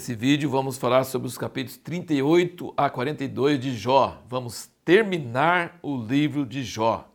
Nesse vídeo vamos falar sobre os capítulos 38 a 42 de Jó. Vamos terminar o livro de Jó.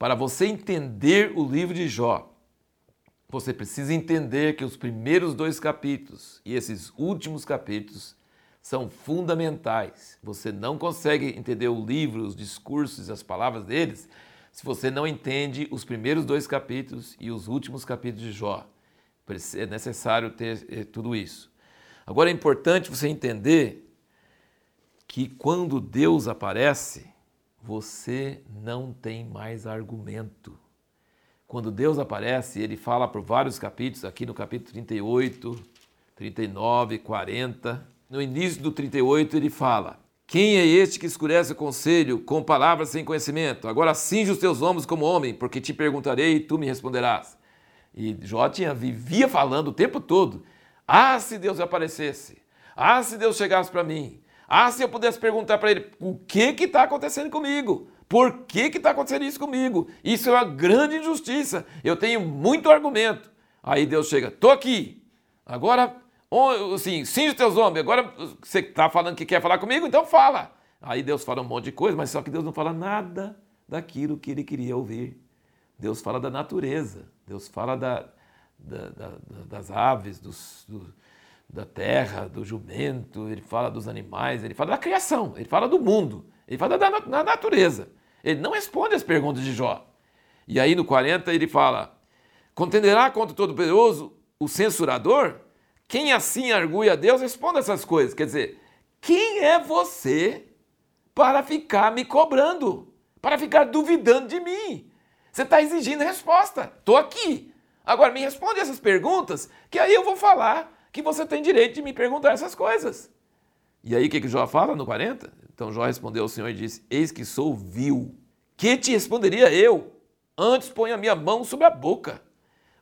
Para você entender o livro de Jó, você precisa entender que os primeiros dois capítulos e esses últimos capítulos são fundamentais. Você não consegue entender o livro, os discursos, as palavras deles, se você não entende os primeiros dois capítulos e os últimos capítulos de Jó. É necessário ter eh, tudo isso. Agora é importante você entender que quando Deus aparece, você não tem mais argumento. Quando Deus aparece, ele fala por vários capítulos, aqui no capítulo 38, 39, 40. No início do 38, ele fala: Quem é este que escurece o conselho com palavras sem conhecimento? Agora cinge os teus ombros como homem, porque te perguntarei e tu me responderás. E Jó tinha, vivia falando o tempo todo: ah, se Deus aparecesse. Ah, se Deus chegasse para mim. Ah, se eu pudesse perguntar para ele o que que está acontecendo comigo? Por que que está acontecendo isso comigo? Isso é uma grande injustiça. Eu tenho muito argumento. Aí Deus chega, tô aqui. Agora, assim, os teus homens. Agora você está falando que quer falar comigo, então fala. Aí Deus fala um monte de coisa, mas só que Deus não fala nada daquilo que ele queria ouvir. Deus fala da natureza. Deus fala da, da, da, das aves, dos, do, da terra, do jumento, ele fala dos animais, ele fala da criação, ele fala do mundo, ele fala da, da natureza. Ele não responde as perguntas de Jó. E aí no 40 ele fala: Contenderá contra o Todo-Poderoso o censurador? Quem assim argui a Deus responda essas coisas. Quer dizer, quem é você para ficar me cobrando? Para ficar duvidando de mim? Você está exigindo resposta. Estou aqui. Agora me responde essas perguntas, que aí eu vou falar que você tem direito de me perguntar essas coisas. E aí o que, que Jó fala no 40? Então Jó respondeu ao Senhor e disse: Eis que sou vil. Que te responderia eu? Antes ponho a minha mão sobre a boca.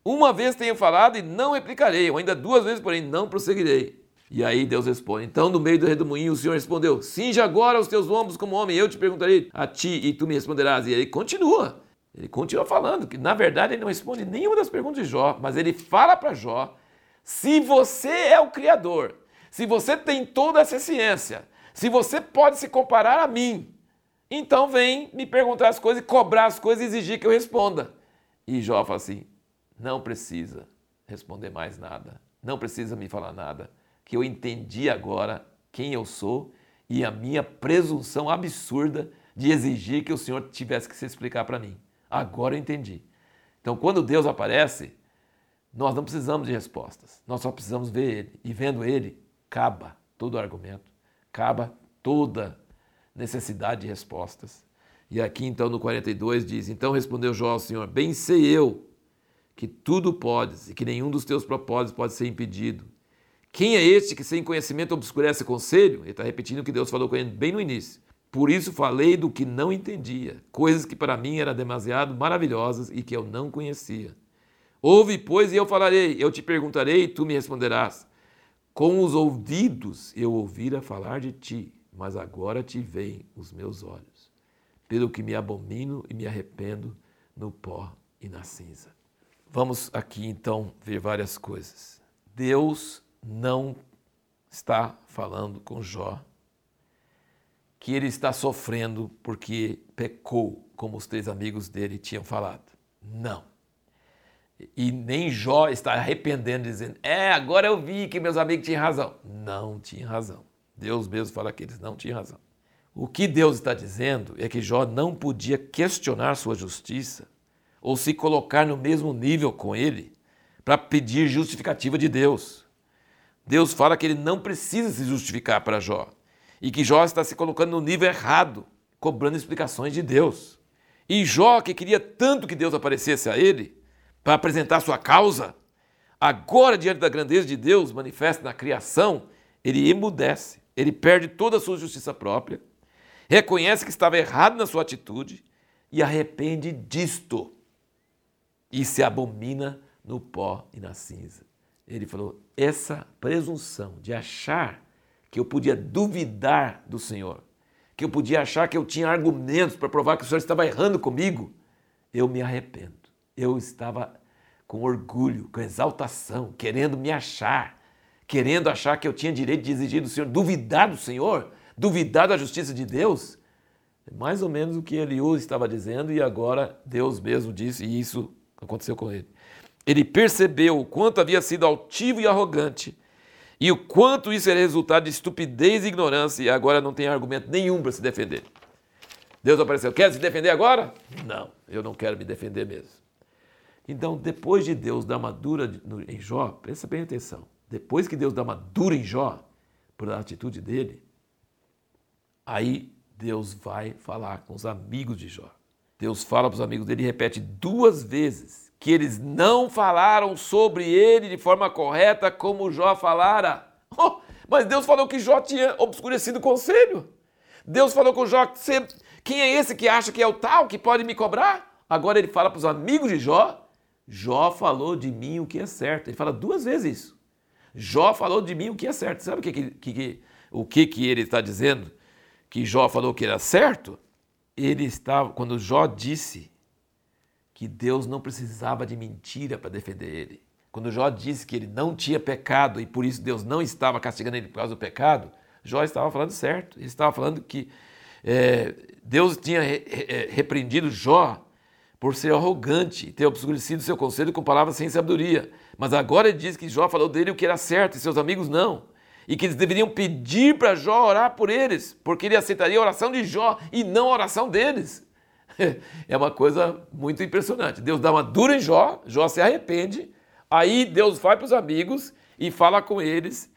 Uma vez tenho falado e não replicarei, ou ainda duas vezes, porém não prosseguirei. E aí Deus responde: Então, no meio do redemoinho, o Senhor respondeu: Cinja agora os teus ombros como homem, eu te perguntarei a ti e tu me responderás. E aí continua. Ele continua falando que, na verdade, ele não responde nenhuma das perguntas de Jó, mas ele fala para Jó: se você é o Criador, se você tem toda essa ciência, se você pode se comparar a mim, então vem me perguntar as coisas, cobrar as coisas e exigir que eu responda. E Jó fala assim: não precisa responder mais nada, não precisa me falar nada, que eu entendi agora quem eu sou e a minha presunção absurda de exigir que o Senhor tivesse que se explicar para mim. Agora eu entendi. Então, quando Deus aparece, nós não precisamos de respostas, nós só precisamos ver Ele. E vendo Ele, acaba todo argumento, acaba toda necessidade de respostas. E aqui então no 42 diz: Então respondeu Jó ao Senhor: Bem sei eu que tudo podes e que nenhum dos teus propósitos pode ser impedido. Quem é este que sem conhecimento obscurece conselho? Ele está repetindo o que Deus falou com ele bem no início. Por isso falei do que não entendia, coisas que para mim eram demasiado maravilhosas e que eu não conhecia. Ouve, pois, e eu falarei, eu te perguntarei e tu me responderás. Com os ouvidos eu ouvira falar de ti, mas agora te veem os meus olhos. Pelo que me abomino e me arrependo no pó e na cinza. Vamos aqui então ver várias coisas. Deus não está falando com Jó que ele está sofrendo porque pecou, como os três amigos dele tinham falado. Não. E nem Jó está arrependendo, dizendo: É, agora eu vi que meus amigos tinham razão. Não tinham razão. Deus mesmo fala que eles não tinham razão. O que Deus está dizendo é que Jó não podia questionar sua justiça ou se colocar no mesmo nível com ele para pedir justificativa de Deus. Deus fala que ele não precisa se justificar para Jó e que Jó está se colocando no nível errado, cobrando explicações de Deus. E Jó, que queria tanto que Deus aparecesse a ele para apresentar sua causa, agora, diante da grandeza de Deus manifesta na criação, ele emudece, ele perde toda a sua justiça própria, reconhece que estava errado na sua atitude e arrepende disto e se abomina no pó e na cinza. Ele falou: essa presunção de achar que eu podia duvidar do Senhor, que eu podia achar que eu tinha argumentos para provar que o Senhor estava errando comigo, eu me arrependo. Eu estava com orgulho, com exaltação, querendo me achar, querendo achar que eu tinha direito de exigir do Senhor, duvidar do Senhor, duvidar da justiça de Deus. É mais ou menos o que Eliú estava dizendo e agora Deus mesmo disse, e isso aconteceu com ele. Ele percebeu o quanto havia sido altivo e arrogante e o quanto isso era resultado de estupidez e ignorância, e agora não tem argumento nenhum para se defender. Deus apareceu, quer se defender agora? Não, eu não quero me defender mesmo. Então, depois de Deus dar uma dura em Jó, presta bem atenção, depois que Deus dá uma dura em Jó, por atitude dele, aí Deus vai falar com os amigos de Jó. Deus fala para os amigos dele e repete duas vezes que eles não falaram sobre ele de forma correta como Jó falara. Oh, mas Deus falou que Jó tinha obscurecido o conselho. Deus falou com Jó, quem é esse que acha que é o tal que pode me cobrar? Agora ele fala para os amigos de Jó, Jó falou de mim o que é certo. Ele fala duas vezes isso. Jó falou de mim o que é certo. Sabe o que, que, que o que, que ele está dizendo? Que Jó falou que era certo? Ele estava, quando Jó disse que Deus não precisava de mentira para defender ele. Quando Jó disse que ele não tinha pecado e por isso Deus não estava castigando ele por causa do pecado, Jó estava falando certo. Ele estava falando que é, Deus tinha re, re, repreendido Jó por ser arrogante e ter obscurecido seu conselho com palavras sem sabedoria. Mas agora ele diz que Jó falou dele o que era certo e seus amigos não. E que eles deveriam pedir para Jó orar por eles, porque ele aceitaria a oração de Jó e não a oração deles. é uma coisa muito impressionante. Deus dá uma dura em Jó, Jó se arrepende, aí Deus vai para os amigos e fala com eles.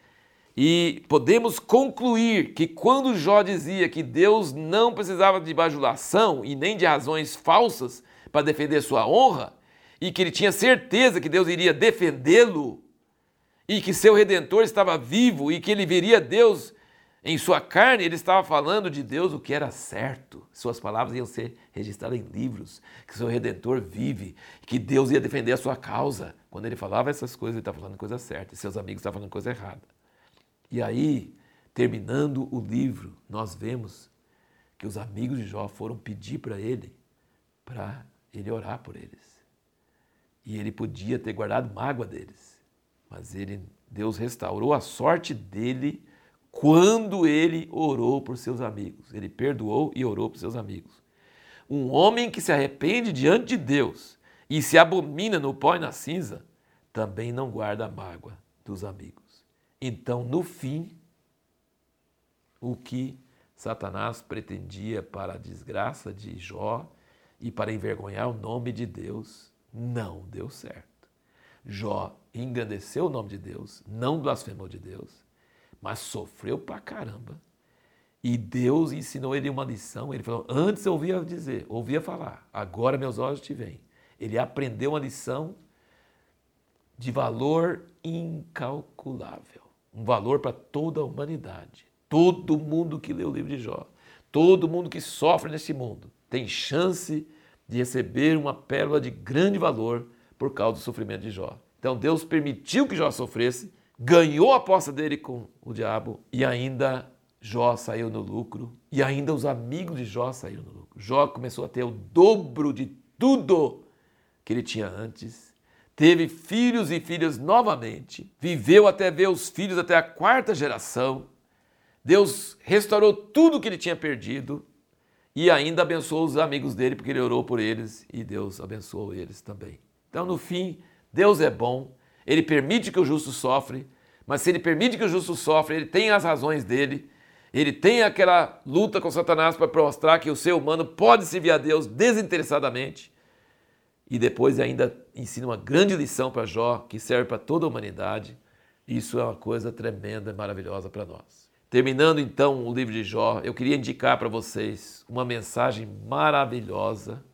E podemos concluir que quando Jó dizia que Deus não precisava de bajulação e nem de razões falsas para defender sua honra, e que ele tinha certeza que Deus iria defendê-lo, e que seu redentor estava vivo e que ele veria Deus em sua carne, ele estava falando de Deus o que era certo. Suas palavras iam ser registradas em livros, que seu redentor vive, que Deus ia defender a sua causa. Quando ele falava essas coisas, ele estava falando coisa certa, e seus amigos estavam falando coisa errada. E aí, terminando o livro, nós vemos que os amigos de Jó foram pedir para ele, para ele orar por eles. E ele podia ter guardado mágoa deles, mas ele, Deus restaurou a sorte dele quando ele orou por seus amigos. Ele perdoou e orou por seus amigos. Um homem que se arrepende diante de Deus e se abomina no pó e na cinza, também não guarda a mágoa dos amigos. Então, no fim, o que Satanás pretendia para a desgraça de Jó e para envergonhar o nome de Deus, não deu certo. Jó engrandeceu o nome de Deus, não blasfemou de Deus, mas sofreu pra caramba. E Deus ensinou ele uma lição. Ele falou: Antes eu ouvia dizer, ouvia falar, agora meus olhos te veem. Ele aprendeu uma lição de valor incalculável um valor para toda a humanidade. Todo mundo que lê o livro de Jó, todo mundo que sofre nesse mundo, tem chance de receber uma pérola de grande valor por causa do sofrimento de Jó. Então Deus permitiu que Jó sofresse ganhou a aposta dele com o diabo e ainda Jó saiu no lucro e ainda os amigos de Jó saíram no lucro. Jó começou a ter o dobro de tudo que ele tinha antes. Teve filhos e filhas novamente, viveu até ver os filhos até a quarta geração. Deus restaurou tudo que ele tinha perdido e ainda abençoou os amigos dele, porque ele orou por eles e Deus abençoou eles também. Então, no fim, Deus é bom ele permite que o justo sofre, mas se ele permite que o justo sofre, ele tem as razões dele, ele tem aquela luta com Satanás para mostrar que o ser humano pode servir a Deus desinteressadamente. E depois ainda ensina uma grande lição para Jó, que serve para toda a humanidade. Isso é uma coisa tremenda e maravilhosa para nós. Terminando então o livro de Jó, eu queria indicar para vocês uma mensagem maravilhosa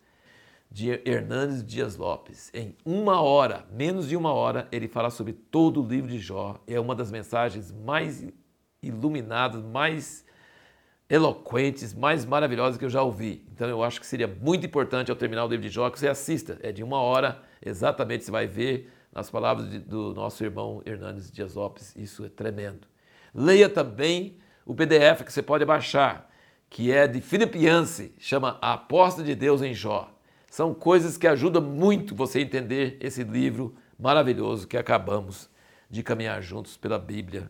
de Hernandes Dias Lopes. Em uma hora, menos de uma hora, ele fala sobre todo o livro de Jó. É uma das mensagens mais iluminadas, mais eloquentes, mais maravilhosas que eu já ouvi. Então eu acho que seria muito importante ao terminar o livro de Jó que você assista. É de uma hora, exatamente, você vai ver nas palavras de, do nosso irmão Hernandes Dias Lopes. Isso é tremendo. Leia também o PDF que você pode baixar, que é de Philip Yancey, chama A Aposta de Deus em Jó. São coisas que ajudam muito você a entender esse livro maravilhoso que acabamos de caminhar juntos pela Bíblia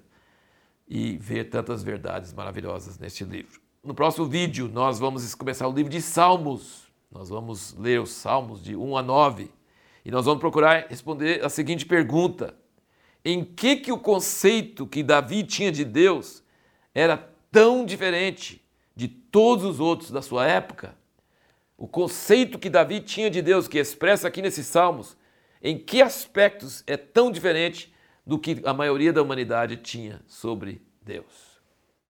e ver tantas verdades maravilhosas neste livro. No próximo vídeo, nós vamos começar o livro de Salmos. Nós vamos ler os Salmos de 1 a 9 e nós vamos procurar responder a seguinte pergunta: Em que que o conceito que Davi tinha de Deus era tão diferente de todos os outros da sua época? O conceito que Davi tinha de Deus, que expressa aqui nesses Salmos, em que aspectos é tão diferente do que a maioria da humanidade tinha sobre Deus?